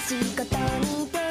しいことに